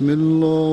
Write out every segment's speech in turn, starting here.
بسم الله.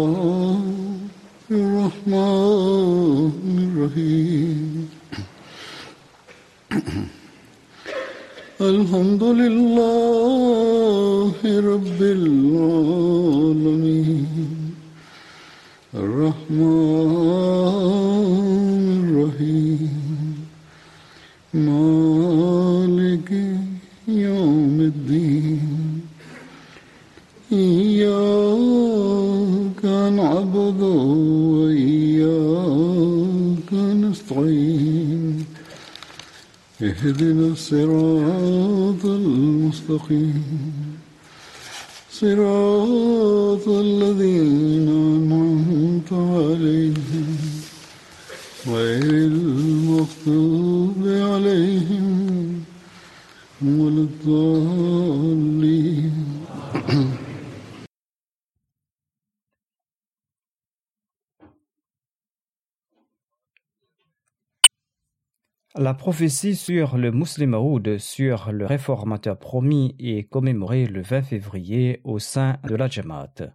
La prophétie sur le Muslim Maoud sur le réformateur promis est commémorée le 20 février au sein de la Jamaat.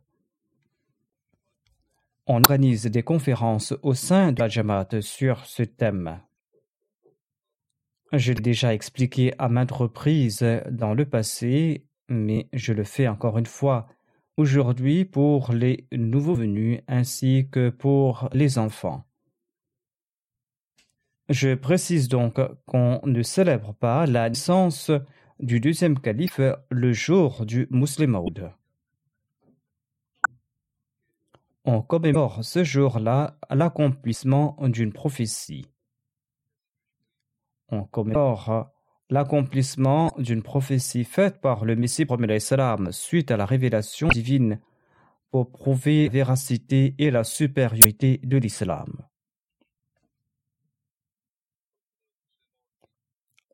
On organise des conférences au sein de la Jamaat sur ce thème. Je l'ai déjà expliqué à maintes reprises dans le passé, mais je le fais encore une fois aujourd'hui pour les nouveaux venus ainsi que pour les enfants. Je précise donc qu'on ne célèbre pas la naissance du deuxième calife le jour du Muslim Maud. On commémore ce jour-là l'accomplissement d'une prophétie. On commémore l'accomplissement d'une prophétie faite par le Messie premier salam suite à la révélation divine pour prouver la véracité et la supériorité de l'islam.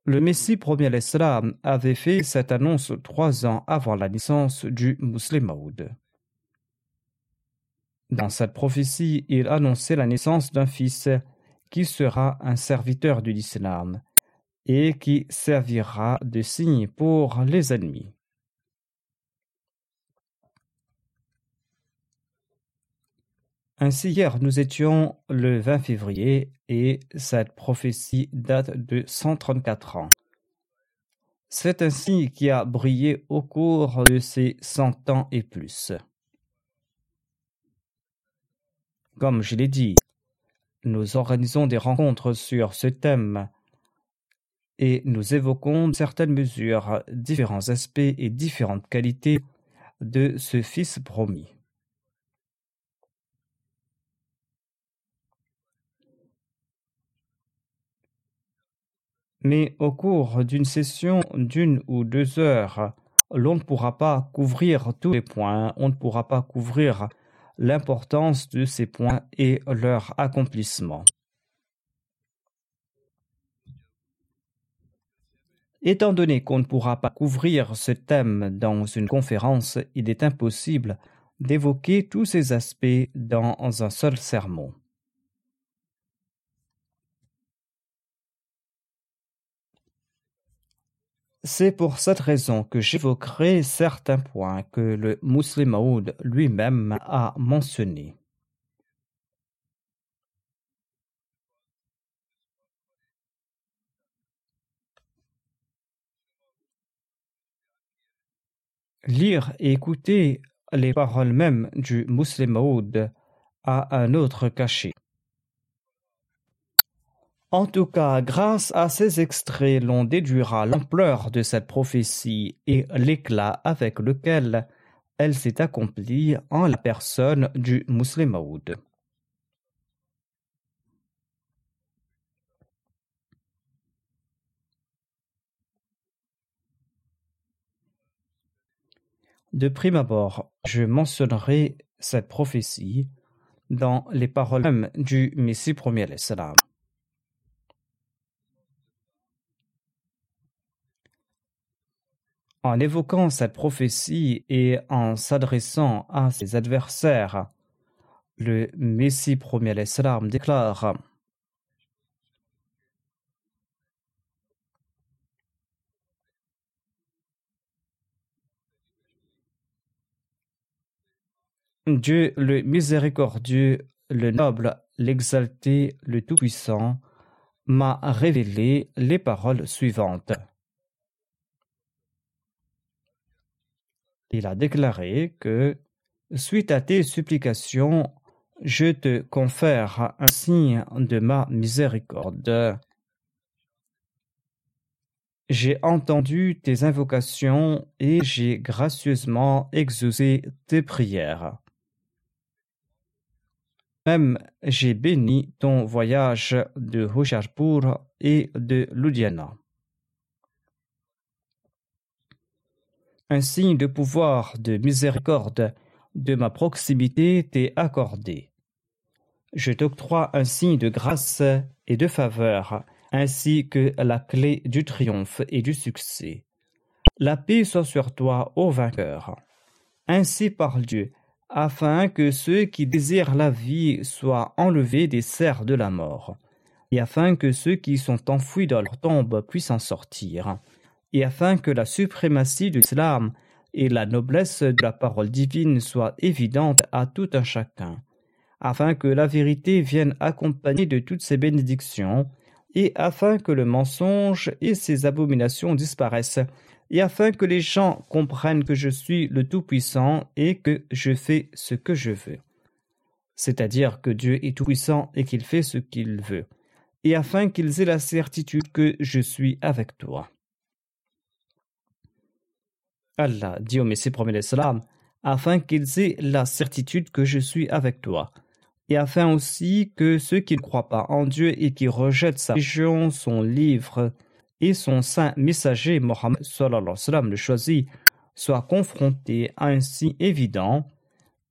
Le Messie premier l'Islam avait fait cette annonce trois ans avant la naissance du Maoud. Dans cette prophétie, il annonçait la naissance d'un fils qui sera un serviteur de l'Islam et qui servira de signe pour les ennemis. Ainsi, hier, nous étions le 20 février et cette prophétie date de 134 ans. C'est signe qui a brillé au cours de ces 100 ans et plus. Comme je l'ai dit, nous organisons des rencontres sur ce thème et nous évoquons certaines mesures, différents aspects et différentes qualités de ce Fils promis. Mais au cours d'une session d'une ou deux heures, l'on ne pourra pas couvrir tous les points, on ne pourra pas couvrir l'importance de ces points et leur accomplissement. Étant donné qu'on ne pourra pas couvrir ce thème dans une conférence, il est impossible d'évoquer tous ces aspects dans un seul sermon. C'est pour cette raison que j'évoquerai certains points que le Muslim Maoud lui-même a mentionnés. Lire et écouter les paroles mêmes du Muslim Maoud a un autre cachet. En tout cas, grâce à ces extraits, l'on déduira l'ampleur de cette prophétie et l'éclat avec lequel elle s'est accomplie en la personne du Maoud. De prime abord, je mentionnerai cette prophétie dans les paroles même du Messie premier. En évoquant cette prophétie et en s'adressant à ses adversaires, le Messie premier l'Islam déclare Dieu le miséricordieux, le noble, l'exalté, le tout-puissant, m'a révélé les paroles suivantes. Il a déclaré que, suite à tes supplications, je te confère un signe de ma miséricorde. J'ai entendu tes invocations et j'ai gracieusement exaucé tes prières. Même j'ai béni ton voyage de Hosharpur et de Ludhiana. Un signe de pouvoir, de miséricorde, de ma proximité t'est accordé. Je t'octroie un signe de grâce et de faveur, ainsi que la clé du triomphe et du succès. La paix soit sur toi, ô vainqueur. Ainsi parle Dieu, afin que ceux qui désirent la vie soient enlevés des serres de la mort, et afin que ceux qui sont enfouis dans leur tombe puissent en sortir, et afin que la suprématie de l'islam et la noblesse de la parole divine soient évidentes à tout un chacun, afin que la vérité vienne accompagnée de toutes ces bénédictions, et afin que le mensonge et ses abominations disparaissent, et afin que les gens comprennent que je suis le Tout-Puissant et que je fais ce que je veux. C'est-à-dire que Dieu est Tout-Puissant et qu'il fait ce qu'il veut, et afin qu'ils aient la certitude que je suis avec toi. Allah dit au Messie premier salam, afin qu'ils aient la certitude que je suis avec toi, et afin aussi que ceux qui ne croient pas en Dieu et qui rejettent sa religion, son livre, et son saint messager Mohammed le choisi soit confronté à un signe évident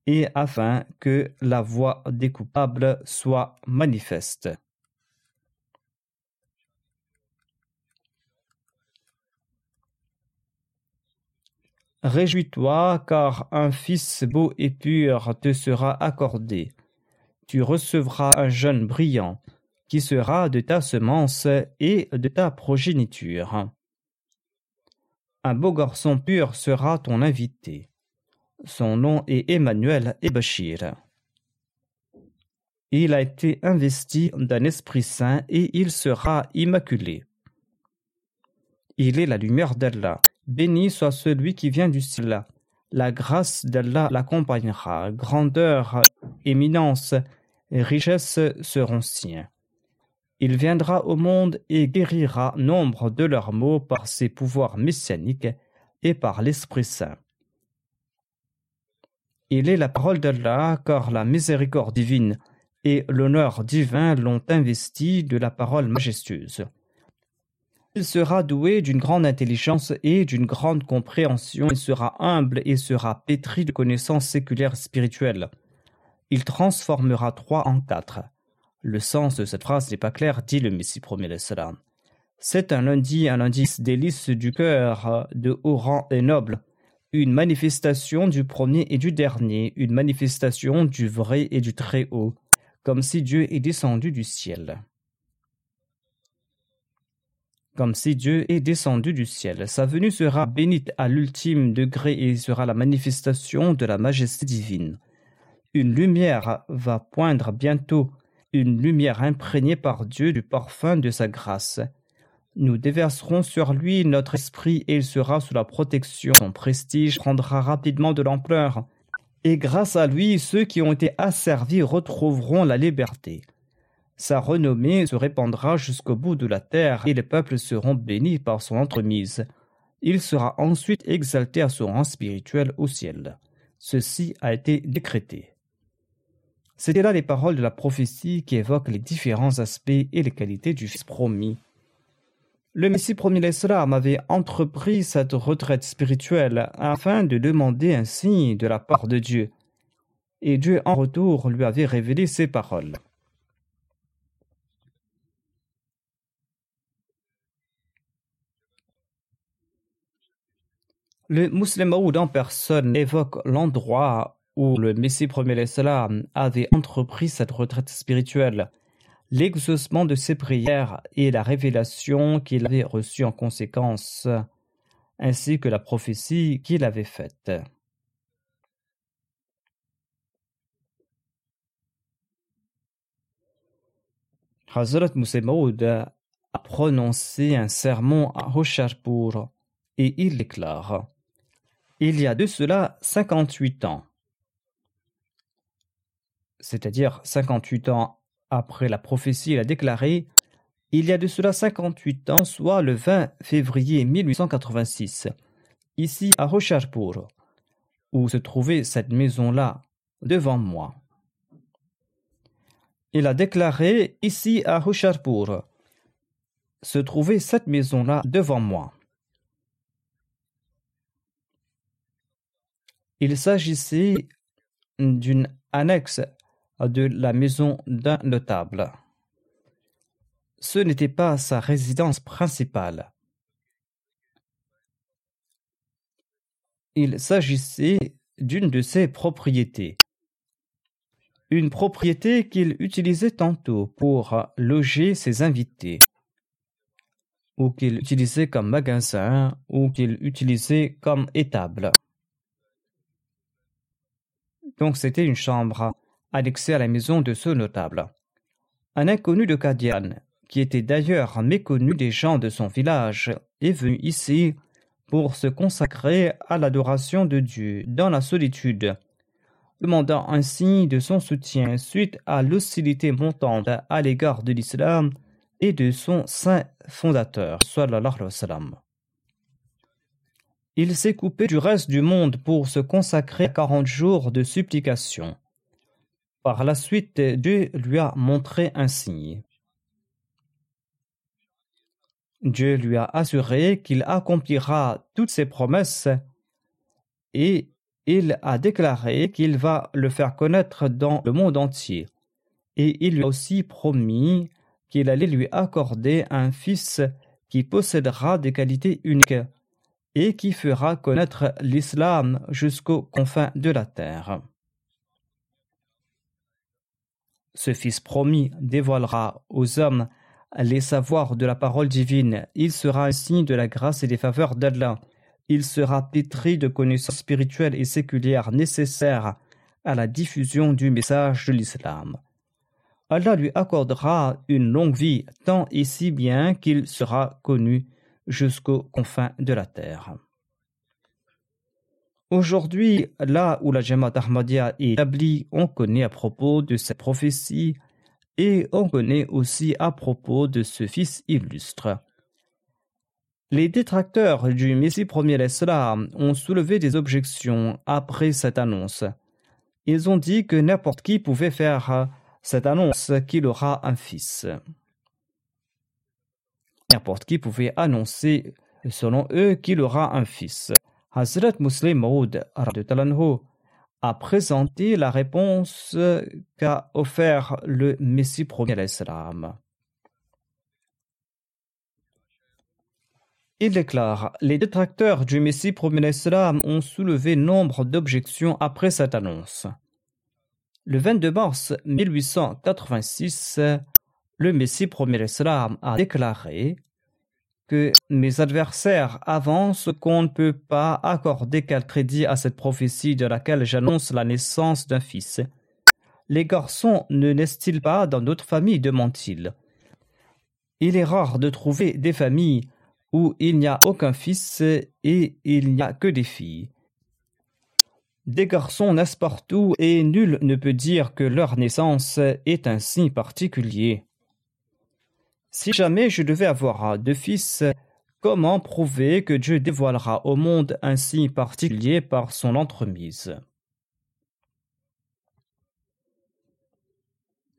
et afin que la voix des coupables soit manifeste. Réjouis-toi, car un fils beau et pur te sera accordé. Tu recevras un jeune brillant, qui sera de ta semence et de ta progéniture. Un beau garçon pur sera ton invité. Son nom est Emmanuel et Bachir. Il a été investi d'un Esprit Saint et il sera immaculé. Il est la lumière d'Allah. Béni soit celui qui vient du ciel. La grâce d'Allah l'accompagnera. Grandeur, éminence richesse seront siens. Il viendra au monde et guérira nombre de leurs maux par ses pouvoirs messianiques et par l'Esprit Saint. Il est la parole d'Allah, car la miséricorde divine et l'honneur divin l'ont investi de la parole majestueuse. Il sera doué d'une grande intelligence et d'une grande compréhension, il sera humble et sera pétri de connaissances séculaires spirituelles. Il transformera trois en quatre. Le sens de cette phrase n'est pas clair, dit le Messie premier salam. C'est un lundi, un indice délice du cœur, de haut rang et noble, une manifestation du premier et du dernier, une manifestation du vrai et du très haut, comme si Dieu est descendu du ciel. Comme si Dieu est descendu du ciel. Sa venue sera bénite à l'ultime degré et sera la manifestation de la majesté divine. Une lumière va poindre bientôt une lumière imprégnée par Dieu du parfum de sa grâce. Nous déverserons sur lui notre esprit et il sera sous la protection. Son prestige prendra rapidement de l'ampleur. Et grâce à lui, ceux qui ont été asservis retrouveront la liberté. Sa renommée se répandra jusqu'au bout de la terre et les peuples seront bénis par son entremise. Il sera ensuite exalté à son rang spirituel au ciel. Ceci a été décrété. C'était là les paroles de la prophétie qui évoquent les différents aspects et les qualités du Fils promis. Le Messie promis l'Islam avait entrepris cette retraite spirituelle afin de demander un signe de la part de Dieu. Et Dieu en retour lui avait révélé ces paroles. Le musulman en personne évoque l'endroit où le Messie premier l'Islam avait entrepris cette retraite spirituelle l'exaucement de ses prières et la révélation qu'il avait reçue en conséquence, ainsi que la prophétie qu'il avait faite. Hazrat Maud a prononcé un sermon à Hosharpur et il déclare Il y a de cela 58 ans, c'est-à-dire 58 ans après la prophétie, il a déclaré Il y a de cela 58 ans, soit le 20 février 1886, ici à Rocharpur, où se trouvait cette maison-là, devant moi. Il a déclaré Ici à Rocharpur, se trouvait cette maison-là devant moi. Il s'agissait d'une annexe de la maison d'un notable. Ce n'était pas sa résidence principale. Il s'agissait d'une de ses propriétés. Une propriété qu'il utilisait tantôt pour loger ses invités, ou qu'il utilisait comme magasin, ou qu'il utilisait comme étable. Donc c'était une chambre annexé à la maison de ce notable. Un inconnu de Kadian, qui était d'ailleurs méconnu des gens de son village, est venu ici pour se consacrer à l'adoration de Dieu dans la solitude, demandant ainsi de son soutien suite à l'hostilité montante à l'égard de l'islam et de son saint fondateur, Il s'est coupé du reste du monde pour se consacrer à quarante jours de supplication. Par la suite, Dieu lui a montré un signe. Dieu lui a assuré qu'il accomplira toutes ses promesses et il a déclaré qu'il va le faire connaître dans le monde entier. Et il lui a aussi promis qu'il allait lui accorder un fils qui possédera des qualités uniques et qui fera connaître l'islam jusqu'aux confins de la terre. Ce Fils promis dévoilera aux hommes les savoirs de la parole divine. Il sera un signe de la grâce et des faveurs d'Allah. Il sera pétri de connaissances spirituelles et séculières nécessaires à la diffusion du message de l'islam. Allah lui accordera une longue vie tant et si bien qu'il sera connu jusqu'aux confins de la terre. Aujourd'hui, là où la Jamaat Ahmadiyya est établie, on connaît à propos de cette prophétie et on connaît aussi à propos de ce fils illustre. Les détracteurs du Messie premier l'Islam ont soulevé des objections après cette annonce. Ils ont dit que n'importe qui pouvait faire cette annonce qu'il aura un fils. N'importe qui pouvait annoncer, selon eux, qu'il aura un fils. Hazrat Muslim Maud a présenté la réponse qu'a offert le Messie premier l'Islam. Il déclare Les détracteurs du Messie premier ont soulevé nombre d'objections après cette annonce. Le 22 mars 1886, le Messie premier l'Islam a déclaré que mes adversaires avancent qu'on ne peut pas accorder quel crédit à cette prophétie de laquelle j'annonce la naissance d'un fils. Les garçons ne naissent-ils pas dans d'autres familles demande-t-il. Il est rare de trouver des familles où il n'y a aucun fils et il n'y a que des filles. Des garçons naissent partout et nul ne peut dire que leur naissance est un signe particulier. Si jamais je devais avoir deux fils, comment prouver que Dieu dévoilera au monde un signe particulier par son entremise?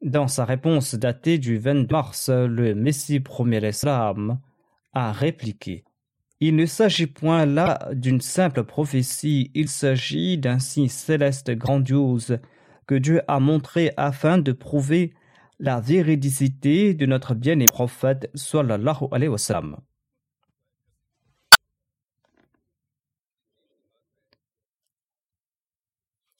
Dans sa réponse datée du 20 mars, le Messie premier Islam a répliqué Il ne s'agit point là d'une simple prophétie, il s'agit d'un signe céleste grandiose que Dieu a montré afin de prouver la véridicité de notre bien-aimé prophète sallallahu alayhi wa sallam.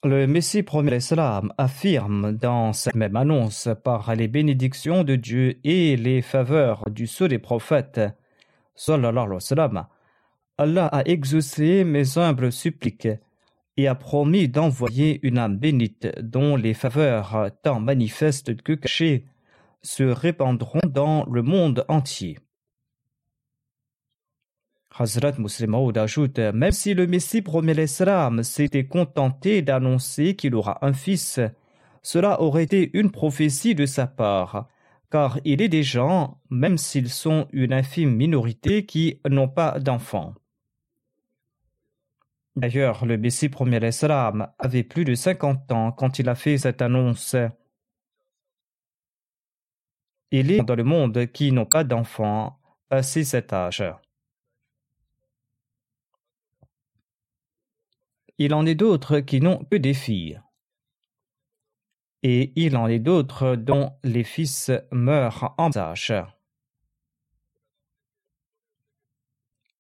Le Messie premier Islam affirme dans cette même annonce par les bénédictions de Dieu et les faveurs du sceau des prophètes sallallahu alayhi wa sallam, Allah a exaucé mes humbles suppliques et a promis d'envoyer une âme bénite dont les faveurs, tant manifestes que cachées, se répandront dans le monde entier. Hazrat Muslim ajoute Même si le Messie promet l'Islam s'était contenté d'annoncer qu'il aura un fils, cela aurait été une prophétie de sa part, car il est des gens, même s'ils sont une infime minorité, qui n'ont pas d'enfants. D'ailleurs, le Messie premier l'Islam avait plus de 50 ans quand il a fait cette annonce. Il est dans le monde qui n'ont pas d'enfants passé cet âge. Il en est d'autres qui n'ont que des filles. Et il en est d'autres dont les fils meurent en âge.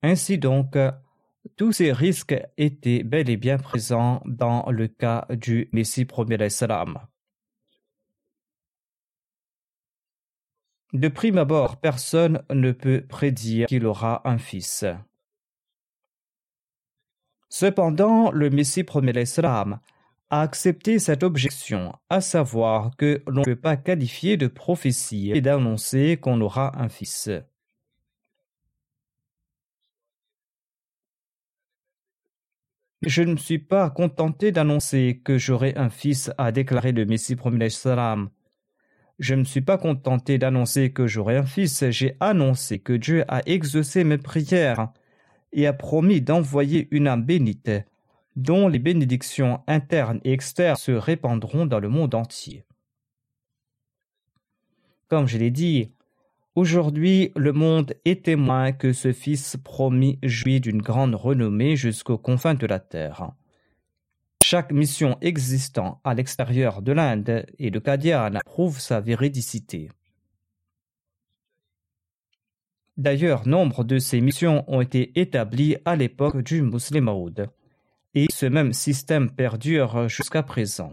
Ainsi donc, tous ces risques étaient bel et bien présents dans le cas du Messie premier salam. De prime abord, personne ne peut prédire qu'il aura un fils. Cependant, le Messie premier l'Islam a accepté cette objection, à savoir que l'on ne peut pas qualifier de prophétie et d'annoncer qu'on aura un fils. Je ne suis pas contenté d'annoncer que j'aurai un fils, a déclaré le Messie premier salam. Je ne suis pas contenté d'annoncer que j'aurai un fils, j'ai annoncé que Dieu a exaucé mes prières et a promis d'envoyer une âme bénite, dont les bénédictions internes et externes se répandront dans le monde entier. Comme je l'ai dit, aujourd'hui le monde est témoin que ce Fils promis jouit d'une grande renommée jusqu'aux confins de la terre. Chaque mission existant à l'extérieur de l'Inde et de Kadian prouve sa véridicité. D'ailleurs, nombre de ces missions ont été établies à l'époque du Muslim et ce même système perdure jusqu'à présent.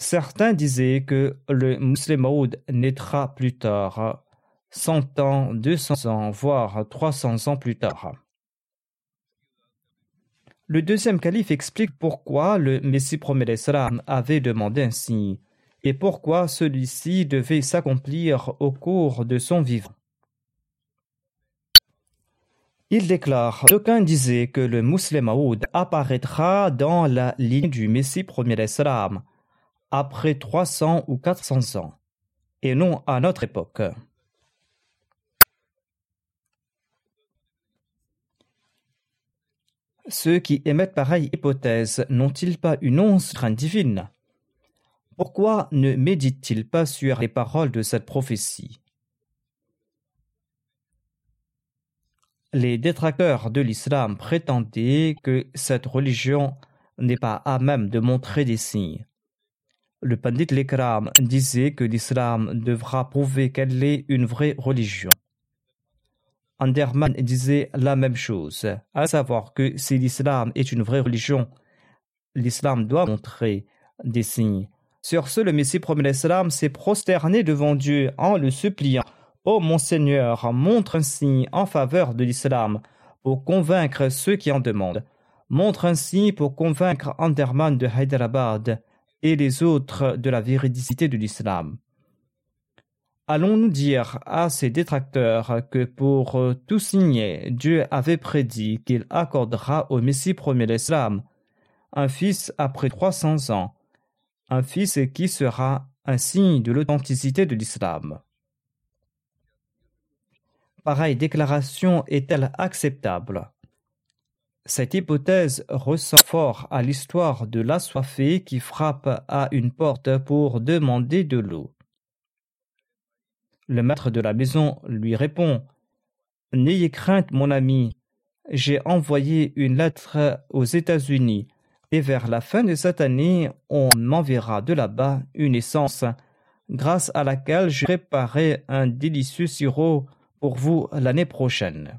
Certains disaient que le Muslim naîtra plus tard, 100 ans, 200 ans, voire 300 ans plus tard. Le deuxième calife explique pourquoi le Messie promet avait demandé ainsi et pourquoi celui-ci devait s'accomplir au cours de son vivant. Il déclare D'aucuns disaient que le musulman apparaîtra dans la ligne du Messie premier Islam après 300 ou 400 ans, et non à notre époque. Ceux qui émettent pareille hypothèse n'ont-ils pas une once divine? Pourquoi ne médite-t-il pas sur les paroles de cette prophétie? Les détracteurs de l'islam prétendaient que cette religion n'est pas à même de montrer des signes. Le Pandit Lekram disait que l'islam devra prouver qu'elle est une vraie religion. Anderman disait la même chose, à savoir que si l'islam est une vraie religion, l'islam doit montrer des signes sur ce, le Messie premier l'Islam s'est prosterné devant Dieu en le suppliant Ô oh mon Seigneur, montre un signe en faveur de l'islam pour convaincre ceux qui en demandent. Montre un signe pour convaincre Anderman de Hyderabad et les autres de la véridicité de l'islam. Allons-nous dire à ces détracteurs que pour tout signer, Dieu avait prédit qu'il accordera au Messie premier l'Islam un fils après trois cents ans un fils qui sera un signe de l'authenticité de l'islam. Pareille déclaration est-elle acceptable? Cette hypothèse ressort fort à l'histoire de l'assoiffé qui frappe à une porte pour demander de l'eau. Le maître de la maison lui répond N'ayez crainte, mon ami, j'ai envoyé une lettre aux États-Unis et vers la fin de cette année, on m'enverra de là-bas une essence grâce à laquelle je préparerai un délicieux sirop pour vous l'année prochaine.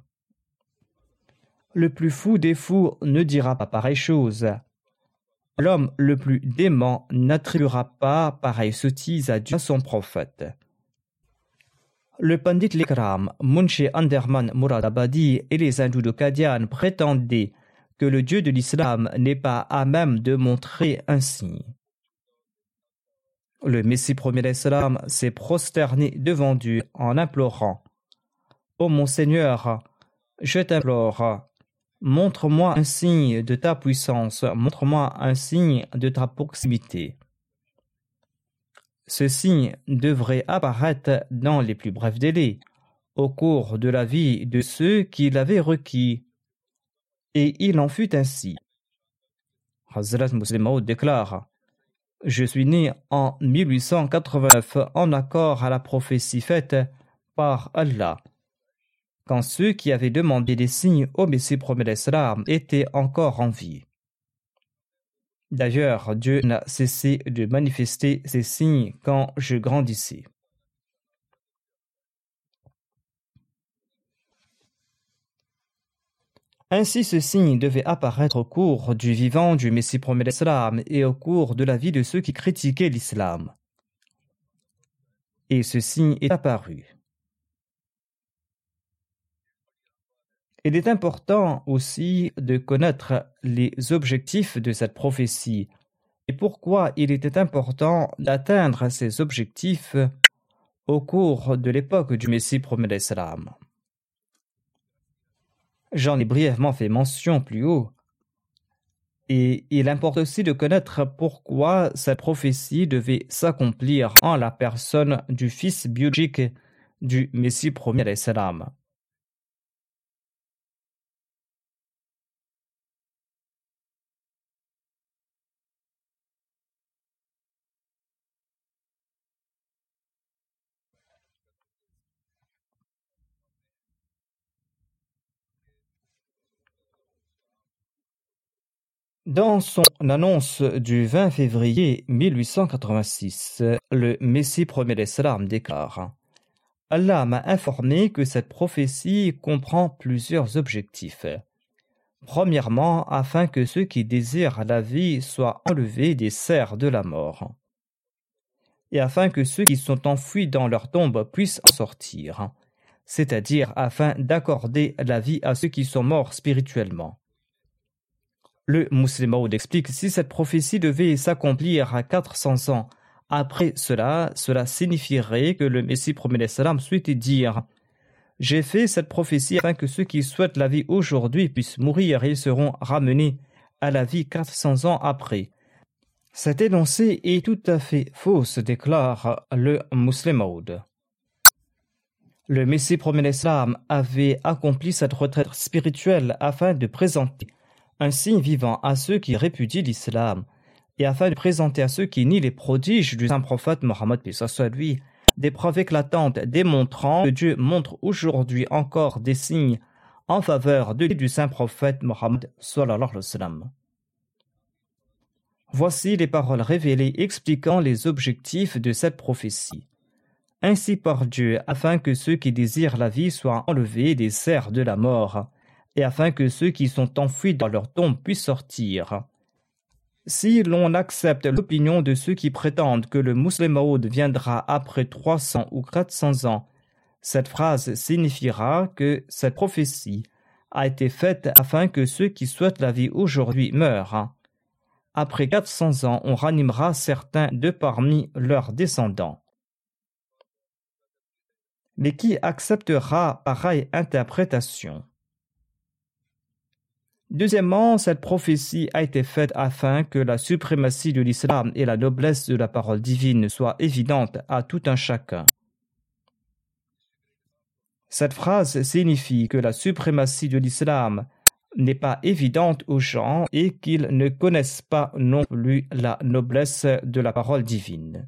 Le plus fou des fous ne dira pas pareille chose. L'homme le plus dément n'attribuera pas pareille sottise à Dieu son prophète. Le Pandit Likram, Munshi Anderman Muradabadi et les hindous de Kadian prétendaient que le Dieu de l'islam n'est pas à même de montrer signe. Le Messie premier d'Islam s'est prosterné devant Dieu en implorant Ô mon Seigneur, je t'implore, montre-moi un signe de ta puissance, montre-moi un signe de ta proximité. Ce signe devrait apparaître dans les plus brefs délais, au cours de la vie de ceux qui l'avaient requis, et il en fut ainsi. Hazrat Muslim déclare Je suis né en 1889 en accord à la prophétie faite par Allah, quand ceux qui avaient demandé des signes au Messie promet d'Islam étaient encore en vie. D'ailleurs, Dieu n'a cessé de manifester ces signes quand je grandissais. Ainsi ce signe devait apparaître au cours du vivant du Messie promet l'Islam et au cours de la vie de ceux qui critiquaient l'islam. Et ce signe est apparu. Il est important aussi de connaître les objectifs de cette prophétie et pourquoi il était important d'atteindre ces objectifs au cours de l'époque du Messie promet. J'en ai brièvement fait mention plus haut. Et il importe aussi de connaître pourquoi cette prophétie devait s'accomplir en la personne du fils biologique du Messie premier. Dans son annonce du 20 février 1886, le Messie premier l'Islam déclare Allah m'a informé que cette prophétie comprend plusieurs objectifs. Premièrement, afin que ceux qui désirent la vie soient enlevés des serres de la mort. Et afin que ceux qui sont enfouis dans leur tombe puissent en sortir. C'est-à-dire afin d'accorder la vie à ceux qui sont morts spirituellement. Le musulman explique si cette prophétie devait s'accomplir à 400 ans après cela, cela signifierait que le Messie promet salam souhaitait dire J'ai fait cette prophétie afin que ceux qui souhaitent la vie aujourd'hui puissent mourir et seront ramenés à la vie 400 ans après. Cet énoncé est tout à fait faux, déclare le musulman. Le Messie promet salam avait accompli cette retraite spirituelle afin de présenter un signe vivant à ceux qui répudient l'islam, et afin de présenter à ceux qui nient les prodiges du saint prophète Mohammed lui, des preuves éclatantes démontrant que Dieu montre aujourd'hui encore des signes en faveur de du saint prophète Mohammed Voici les paroles révélées expliquant les objectifs de cette prophétie. Ainsi par Dieu, afin que ceux qui désirent la vie soient enlevés des serres de la mort, et afin que ceux qui sont enfouis dans leur tombe puissent sortir. Si l'on accepte l'opinion de ceux qui prétendent que le musulman viendra après 300 ou 400 ans, cette phrase signifiera que cette prophétie a été faite afin que ceux qui souhaitent la vie aujourd'hui meurent. Après 400 ans, on ranimera certains de parmi leurs descendants. Mais qui acceptera pareille interprétation? Deuxièmement, cette prophétie a été faite afin que la suprématie de l'islam et la noblesse de la parole divine soient évidentes à tout un chacun. Cette phrase signifie que la suprématie de l'islam n'est pas évidente aux gens et qu'ils ne connaissent pas non plus la noblesse de la parole divine.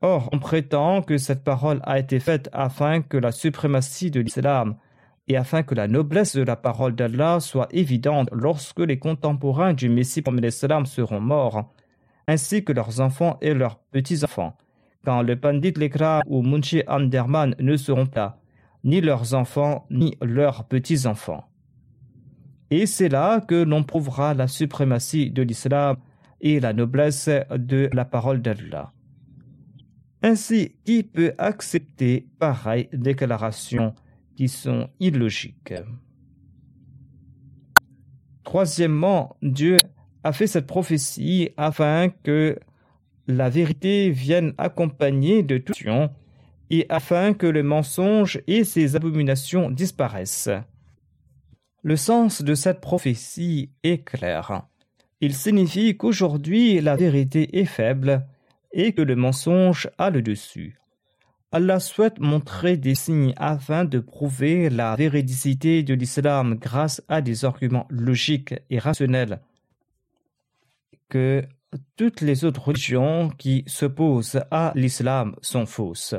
Or, on prétend que cette parole a été faite afin que la suprématie de l'islam et afin que la noblesse de la parole d'Allah soit évidente lorsque les contemporains du Messie seront morts, ainsi que leurs enfants et leurs petits-enfants, quand le Pandit Lekra ou Munchi Anderman ne seront pas, ni leurs enfants, ni leurs petits-enfants. Et c'est là que l'on prouvera la suprématie de l'islam et la noblesse de la parole d'Allah. Ainsi, qui peut accepter pareille déclaration sont illogiques. Troisièmement, Dieu a fait cette prophétie afin que la vérité vienne accompagner de tout et afin que le mensonge et ses abominations disparaissent. Le sens de cette prophétie est clair. Il signifie qu'aujourd'hui la vérité est faible et que le mensonge a le dessus. Allah souhaite montrer des signes afin de prouver la véridicité de l'islam grâce à des arguments logiques et rationnels que toutes les autres religions qui s'opposent à l'islam sont fausses.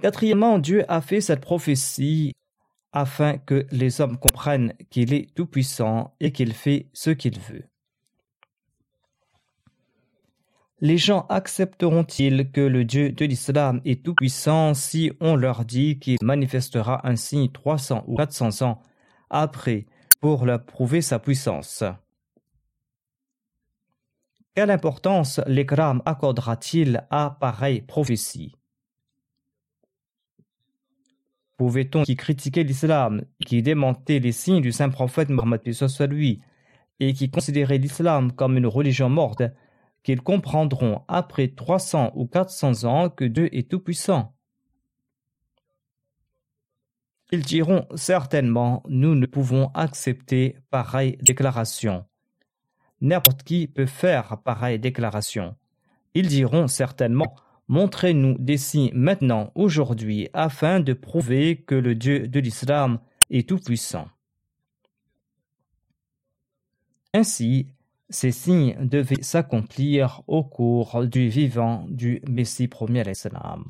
Quatrièmement, Dieu a fait cette prophétie afin que les hommes comprennent qu'il est tout-puissant et qu'il fait ce qu'il veut. Les gens accepteront-ils que le Dieu de l'islam est tout-puissant si on leur dit qu'il manifestera un signe 300 ou 400 ans après pour leur prouver sa puissance? Quelle importance l'Ikram accordera-t-il à pareille prophétie? Pouvait-on qui critiquait l'islam, qui démentait les signes du saint prophète Mohammed lui, et qui considérait l'islam comme une religion morte, qu'ils comprendront après 300 ou 400 ans que Dieu est tout-puissant. Ils diront certainement nous ne pouvons accepter pareille déclaration. N'importe qui peut faire pareille déclaration. Ils diront certainement montrez-nous des signes maintenant, aujourd'hui, afin de prouver que le Dieu de l'islam est tout-puissant. Ainsi, ces signes devaient s'accomplir au cours du vivant du Messie premier l'Islam.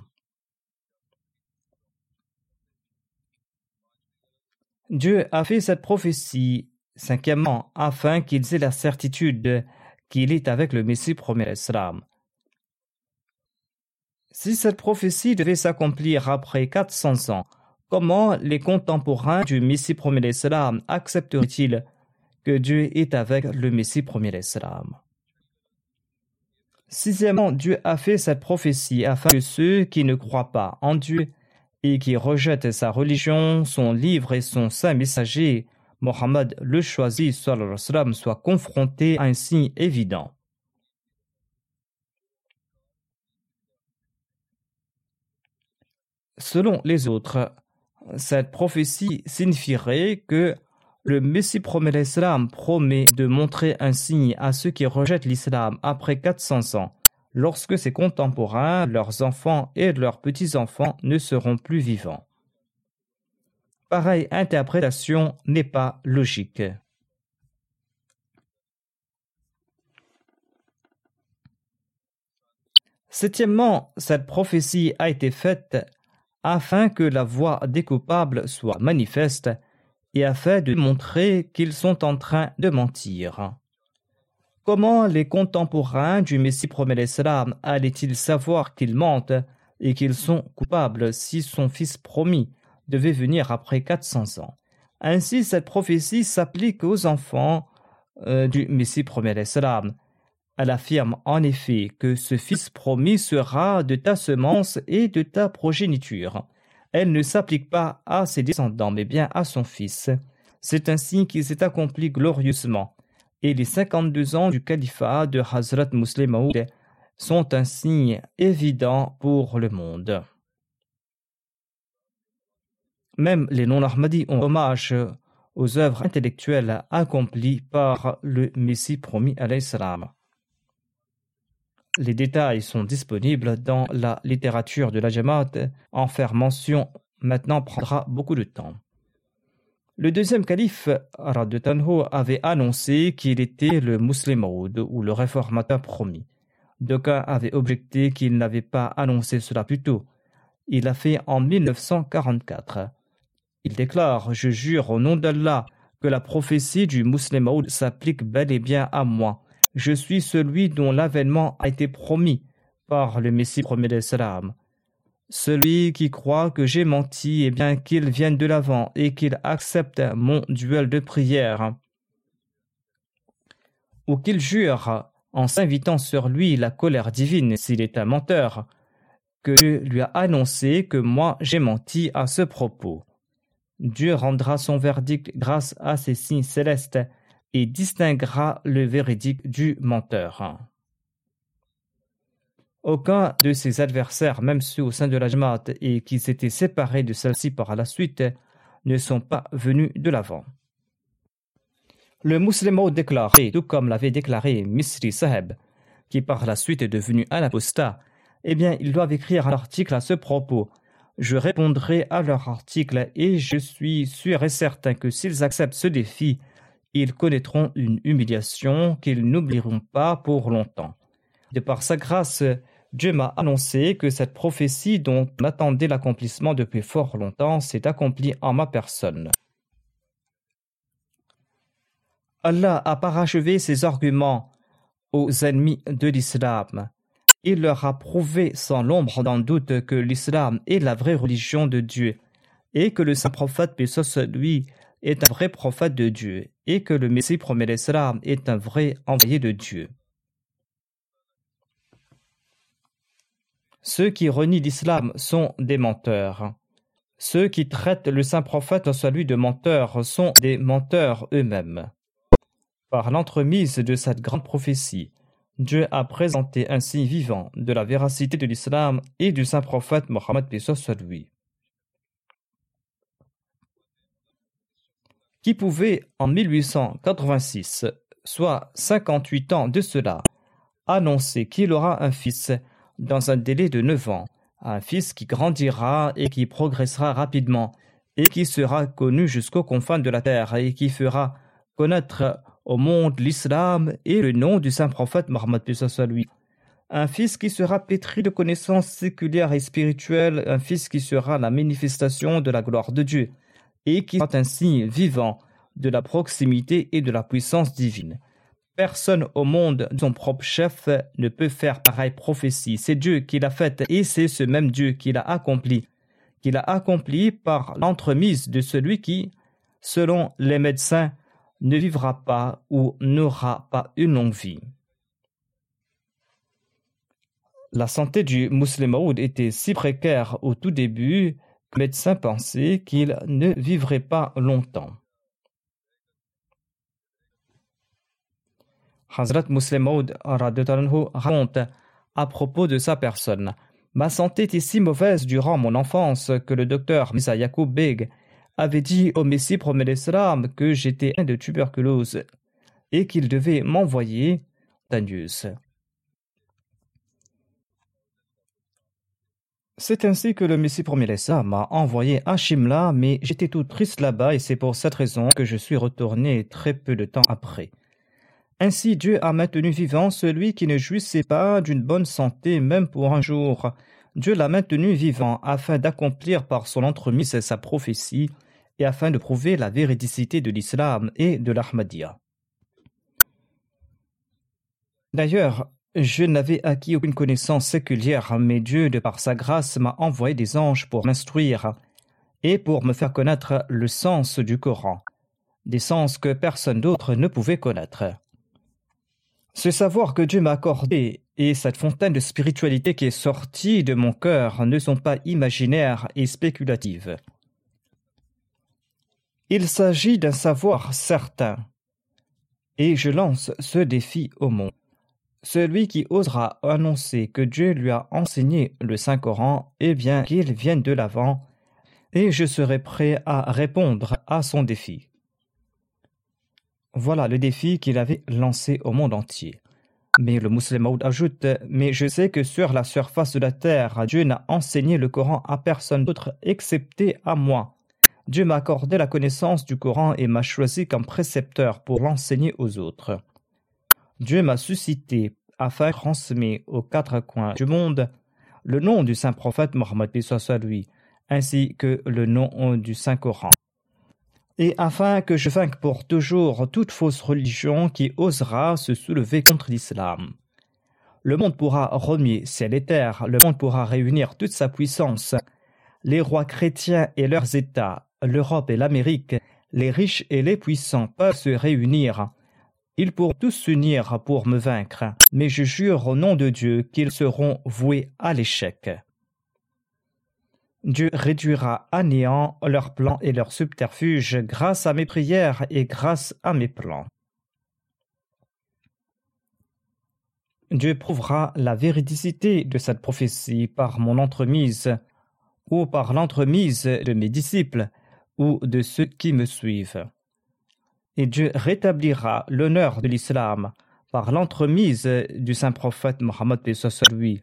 Dieu a fait cette prophétie, cinquièmement, afin qu'ils aient la certitude qu'il est avec le Messie premier l'Islam. Si cette prophétie devait s'accomplir après 400 ans, comment les contemporains du Messie premier l'Islam accepteraient-ils que Dieu est avec le Messie premier l'Islam. Sixièmement, Dieu a fait cette prophétie afin que ceux qui ne croient pas en Dieu et qui rejettent sa religion, son livre et son saint messager, Mohammed le choisi, soient confrontés à un signe évident. Selon les autres, cette prophétie signifierait que le Messie promet l'islam promet de montrer un signe à ceux qui rejettent l'islam après 400 ans, lorsque ses contemporains, leurs enfants et leurs petits-enfants ne seront plus vivants. Pareille interprétation n'est pas logique. Septièmement, cette prophétie a été faite afin que la voix des coupables soit manifeste et afin de montrer qu'ils sont en train de mentir. Comment les contemporains du Messie promet l'Islam allaient-ils savoir qu'ils mentent et qu'ils sont coupables si son fils promis devait venir après 400 ans? Ainsi, cette prophétie s'applique aux enfants euh, du Messie promet l'Islam. Elle affirme en effet que ce fils promis sera de ta semence et de ta progéniture elle ne s'applique pas à ses descendants, mais bien à son fils. C'est ainsi qu'il s'est accompli glorieusement. Et les 52 ans du califat de Hazrat Muslim Maud sont un signe évident pour le monde. Même les non-Ahmadis ont hommage aux œuvres intellectuelles accomplies par le Messie promis à l'Islam. Les détails sont disponibles dans la littérature de la Jamaat. En faire mention maintenant prendra beaucoup de temps. Le deuxième calife, Tanho, avait annoncé qu'il était le Muslim ou le réformateur promis. D'aucuns avaient objecté qu'il n'avait pas annoncé cela plus tôt. Il l'a fait en 1944. Il déclare Je jure au nom d'Allah que la prophétie du Muslim s'applique bel et bien à moi je suis celui dont l'avènement a été promis par le Messie premier d'Islam. Celui qui croit que j'ai menti, et bien qu'il vienne de l'avant et qu'il accepte mon duel de prière, ou qu'il jure en s'invitant sur lui la colère divine s'il est un menteur, que Dieu lui a annoncé que moi j'ai menti à ce propos. Dieu rendra son verdict grâce à ses signes célestes et distinguera le véridique du menteur. Aucun de ses adversaires, même ceux au sein de la Jamaat et qui s'étaient séparés de celle-ci par la suite, ne sont pas venus de l'avant. Le musulman déclaré, tout comme l'avait déclaré Misri Saheb, qui par la suite est devenu un apostat, eh bien, ils doivent écrire un article à ce propos. Je répondrai à leur article et je suis sûr et certain que s'ils acceptent ce défi, ils connaîtront une humiliation qu'ils n'oublieront pas pour longtemps. De par sa grâce, Dieu m'a annoncé que cette prophétie dont on attendait l'accomplissement depuis fort longtemps s'est accomplie en ma personne. Allah a parachevé ses arguments aux ennemis de l'islam. Il leur a prouvé sans l'ombre d'un doute que l'islam est la vraie religion de Dieu et que le saint prophète, paix lui, est un vrai prophète de Dieu et que le Messie promet l'Islam est un vrai envoyé de Dieu. Ceux qui renient l'islam sont des menteurs. Ceux qui traitent le saint prophète en lui de menteur sont des menteurs eux-mêmes. Par l'entremise de cette grande prophétie, Dieu a présenté un signe vivant de la véracité de l'islam et du saint prophète Mohammed lui. Qui pouvait en 1886, soit 58 ans de cela, annoncer qu'il aura un fils dans un délai de 9 ans, un fils qui grandira et qui progressera rapidement et qui sera connu jusqu'aux confins de la terre et qui fera connaître au monde l'islam et le nom du saint prophète Mohammed lui. Un fils qui sera pétri de connaissances séculières et spirituelles, un fils qui sera la manifestation de la gloire de Dieu et qui est un signe vivant de la proximité et de la puissance divine. Personne au monde, son propre chef, ne peut faire pareille prophétie. C'est Dieu qui l'a faite et c'est ce même Dieu qui l'a accompli, qui l'a accompli par l'entremise de celui qui, selon les médecins, ne vivra pas ou n'aura pas une longue vie. La santé du musulman était si précaire au tout début médecin pensait qu'il ne vivrait pas longtemps. Hazrat Muslim raconte à propos de sa personne Ma santé était si mauvaise durant mon enfance que le docteur Misa Yacoub Beg avait dit au Messie promet l'Islam que j'étais de tuberculose et qu'il devait m'envoyer Danius. C'est ainsi que le Messie premier m'a envoyé à Shimla, mais j'étais tout triste là-bas et c'est pour cette raison que je suis retourné très peu de temps après. Ainsi Dieu a maintenu vivant celui qui ne jouissait pas d'une bonne santé même pour un jour. Dieu l'a maintenu vivant afin d'accomplir par son entremise sa prophétie et afin de prouver la véridicité de l'islam et de l'Ahmadiyya. D'ailleurs, je n'avais acquis aucune connaissance séculière, mais Dieu, de par sa grâce, m'a envoyé des anges pour m'instruire et pour me faire connaître le sens du Coran, des sens que personne d'autre ne pouvait connaître. Ce savoir que Dieu m'a accordé et cette fontaine de spiritualité qui est sortie de mon cœur ne sont pas imaginaires et spéculatives. Il s'agit d'un savoir certain. Et je lance ce défi au monde. Celui qui osera annoncer que Dieu lui a enseigné le Saint-Coran, et bien qu'il vienne de l'avant, et je serai prêt à répondre à son défi. Voilà le défi qu'il avait lancé au monde entier. Mais le musulman ajoute Mais je sais que sur la surface de la terre, Dieu n'a enseigné le Coran à personne d'autre excepté à moi. Dieu m'a accordé la connaissance du Coran et m'a choisi comme précepteur pour l'enseigner aux autres. Dieu m'a suscité afin de transmettre aux quatre coins du monde le nom du saint prophète Mohammed lui, ainsi que le nom du saint Coran. Et afin que je vainque pour toujours toute fausse religion qui osera se soulever contre l'islam. Le monde pourra remuer ciel et terre, le monde pourra réunir toute sa puissance. Les rois chrétiens et leurs États, l'Europe et l'Amérique, les riches et les puissants peuvent se réunir ils pourront tous s'unir pour me vaincre, mais je jure au nom de Dieu qu'ils seront voués à l'échec. Dieu réduira à néant leurs plans et leurs subterfuges grâce à mes prières et grâce à mes plans. Dieu prouvera la véridicité de cette prophétie par mon entremise, ou par l'entremise de mes disciples, ou de ceux qui me suivent et Dieu rétablira l'honneur de l'islam par l'entremise du saint prophète Mohammed lui.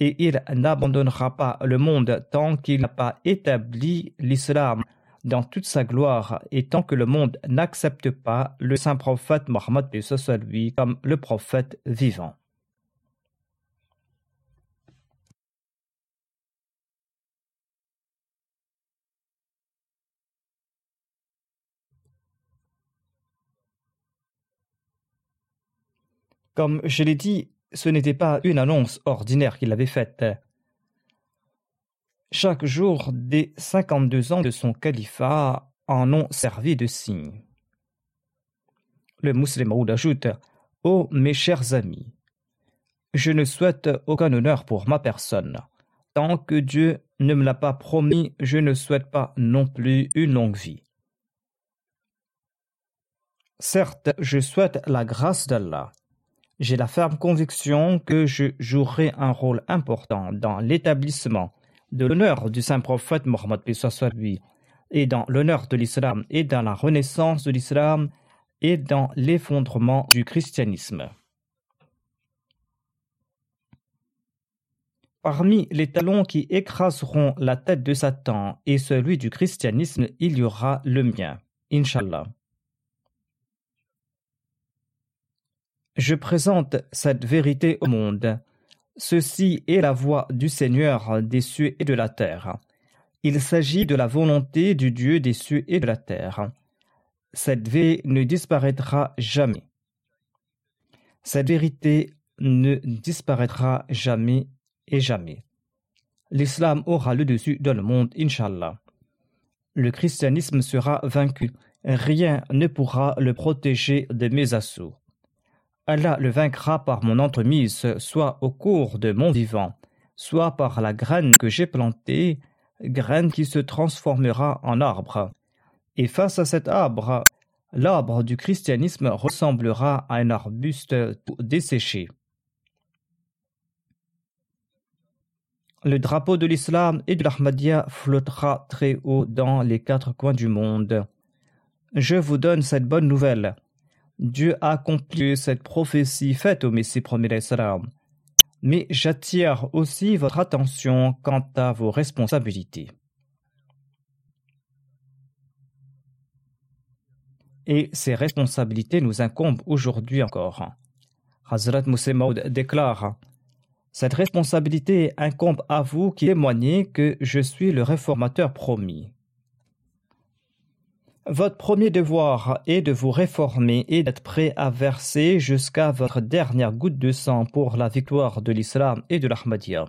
Et il n'abandonnera pas le monde tant qu'il n'a pas établi l'islam dans toute sa gloire et tant que le monde n'accepte pas le saint prophète Mohammed lui comme le prophète vivant. Comme je l'ai dit, ce n'était pas une annonce ordinaire qu'il avait faite. Chaque jour des 52 ans de son califat en ont servi de signe. Le musulman ajoute Ô mes chers amis, je ne souhaite aucun honneur pour ma personne. Tant que Dieu ne me l'a pas promis, je ne souhaite pas non plus une longue vie. Certes, je souhaite la grâce d'Allah j'ai la ferme conviction que je jouerai un rôle important dans l'établissement de l'honneur du saint prophète Mohammed lui et dans l'honneur de l'islam et dans la renaissance de l'islam et dans l'effondrement du christianisme. Parmi les talons qui écraseront la tête de Satan et celui du christianisme, il y aura le mien, Inshallah. Je présente cette vérité au monde. Ceci est la voix du Seigneur des cieux et de la terre. Il s'agit de la volonté du Dieu des cieux et de la terre. Cette vérité ne disparaîtra jamais. Cette vérité ne disparaîtra jamais et jamais. L'islam aura le dessus dans le monde, Inshallah. Le christianisme sera vaincu. Rien ne pourra le protéger de mes assauts. Allah le vaincra par mon entremise, soit au cours de mon vivant, soit par la graine que j'ai plantée, graine qui se transformera en arbre. Et face à cet arbre, l'arbre du christianisme ressemblera à un arbuste desséché. Le drapeau de l'islam et de l'Ahmadiyya flottera très haut dans les quatre coins du monde. Je vous donne cette bonne nouvelle. Dieu a accompli cette prophétie faite au Messie premier Mais j'attire aussi votre attention quant à vos responsabilités. Et ces responsabilités nous incombent aujourd'hui encore. Hazrat Maud déclare Cette responsabilité incombe à vous qui témoignez que je suis le réformateur promis. Votre premier devoir est de vous réformer et d'être prêt à verser jusqu'à votre dernière goutte de sang pour la victoire de l'islam et de l'Ahmadiyya.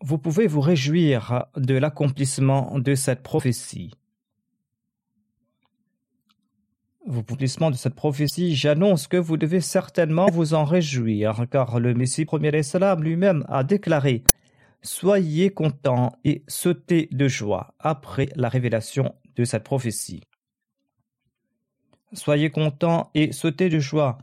Vous pouvez vous réjouir de l'accomplissement de cette prophétie. L'accomplissement de cette prophétie, j'annonce que vous devez certainement vous en réjouir, car le Messie premier islam lui-même a déclaré Soyez contents et sautez de joie après la révélation de cette prophétie. Soyez contents et sautez de joie